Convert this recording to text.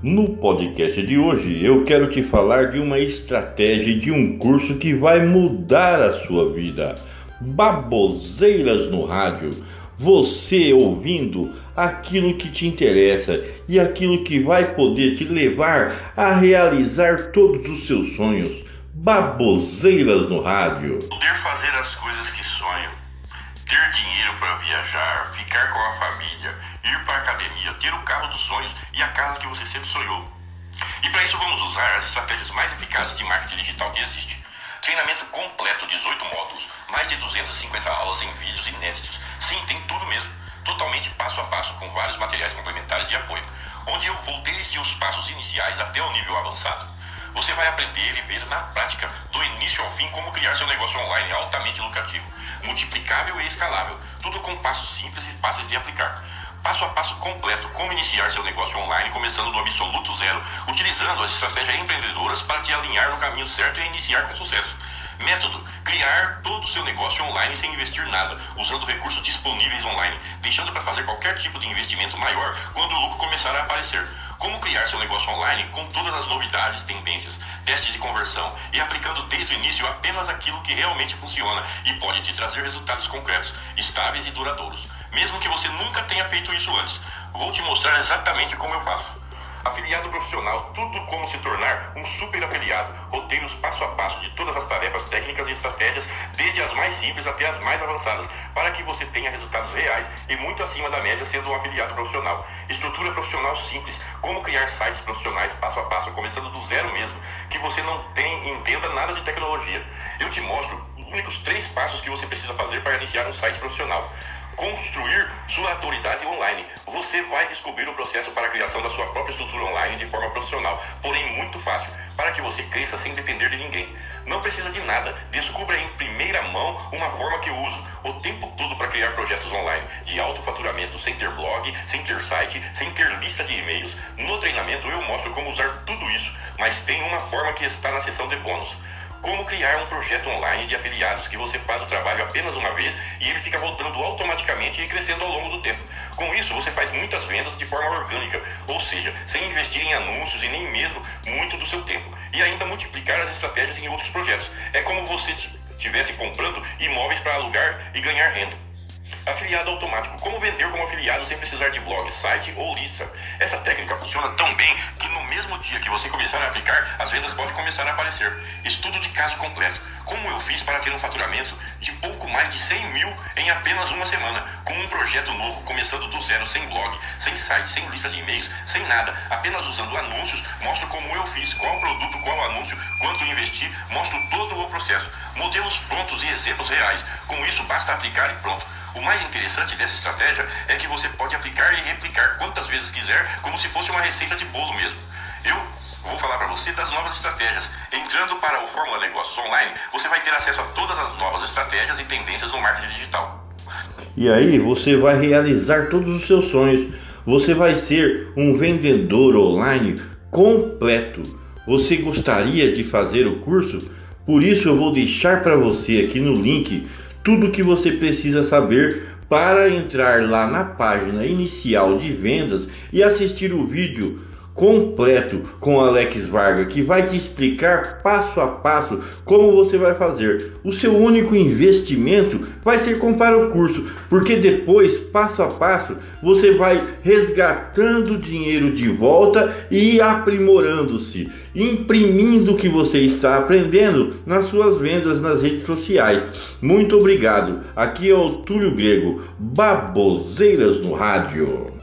No podcast de hoje eu quero te falar de uma estratégia de um curso que vai mudar a sua vida. Baboseiras no rádio. Você ouvindo aquilo que te interessa e aquilo que vai poder te levar a realizar todos os seus sonhos. Baboseiras no rádio. Poder fazer as coisas que sonho, ter dinheiro para viajar, ficar com a família, ir para a academia, ter o carro dos sonhos e a casa que você sempre sonhou. E para isso vamos usar as estratégias mais eficazes de marketing digital que existe. Treinamento completo, 18 módulos, mais de 250 aulas em vídeos inéditos. Sim, tem tudo mesmo. Totalmente passo a passo, com vários materiais complementares de apoio, onde eu vou desde os passos iniciais até o nível avançado. Você vai aprender e ver na prática, do início ao fim, como criar seu negócio online altamente lucrativo, multiplicável e escalável, tudo com passos simples e fáceis de aplicar passo a passo completo como iniciar seu negócio online, começando do absoluto zero, utilizando as estratégias empreendedoras para te alinhar no caminho certo e iniciar com sucesso. Método: criar todo o seu negócio online sem investir nada, usando recursos disponíveis online, deixando para fazer qualquer tipo de investimento maior quando o lucro começar a aparecer. Como criar seu negócio online com todas as novidades, tendências, testes de conversão e aplicando desde o início apenas aquilo que realmente funciona e pode te trazer resultados concretos, estáveis e duradouros. Mesmo que você nunca tenha feito isso antes, vou te mostrar exatamente como eu faço. Afiliado profissional, tudo como se tornar um super afiliado. Roteiros passo a passo de todas as tarefas técnicas e estratégias, desde as mais simples até as mais avançadas, para que você tenha resultados reais e muito acima da média sendo um afiliado profissional. Estrutura profissional simples, como criar sites profissionais passo a passo, começando do zero mesmo, que você não tem, entenda nada de tecnologia. Eu te mostro os únicos três passos que você precisa fazer para iniciar um site profissional construir sua autoridade online. Você vai descobrir o processo para a criação da sua própria estrutura online de forma profissional, porém muito fácil, para que você cresça sem depender de ninguém. Precisa de nada, descubra em primeira mão uma forma que eu uso o tempo todo para criar projetos online de alto faturamento, sem ter blog, sem ter site, sem ter lista de e-mails. No treinamento eu mostro como usar tudo isso, mas tem uma forma que está na seção de bônus como criar um projeto online de afiliados que você faz o trabalho apenas uma vez e ele fica voltando automaticamente e crescendo ao longo do tempo. Com isso, você faz muitas vendas de forma orgânica, ou seja, sem investir em anúncios e nem mesmo muito do seu tempo. E ainda multiplicar as estratégias em outros projetos. É como você estivesse comprando imóveis para alugar e ganhar renda. Afiliado automático. Como vender como afiliado sem precisar de blog, site ou lista. Essa técnica funciona tão bem que no mesmo dia que você começar a aplicar, as vendas podem começar a aparecer. Estudo de caso completo. Como eu fiz para ter um faturamento de pouco mais de 100 mil em apenas uma semana, com um projeto novo, começando do zero, sem blog, sem site, sem lista de e-mails, sem nada, apenas usando anúncios, mostro como eu fiz, qual produto, qual anúncio, quanto investi, mostro todo o processo, modelos prontos e exemplos reais. Com isso, basta aplicar e pronto. O mais interessante dessa estratégia é que você pode aplicar e replicar quantas vezes quiser, como se fosse uma receita de bolo mesmo. Eu vou falar para você das novas estratégias. Entrando para o Fórmula Negócios Online, você vai ter acesso a todas as novas estratégias e tendências no marketing digital. E aí você vai realizar todos os seus sonhos. Você vai ser um vendedor online completo. Você gostaria de fazer o curso? Por isso eu vou deixar para você aqui no link tudo o que você precisa saber para entrar lá na página inicial de vendas e assistir o vídeo completo com Alex Varga, que vai te explicar passo a passo como você vai fazer. O seu único investimento vai ser comprar o curso, porque depois, passo a passo, você vai resgatando o dinheiro de volta e aprimorando-se, imprimindo o que você está aprendendo nas suas vendas nas redes sociais. Muito obrigado. Aqui é o Túlio Grego, Baboseiras no Rádio.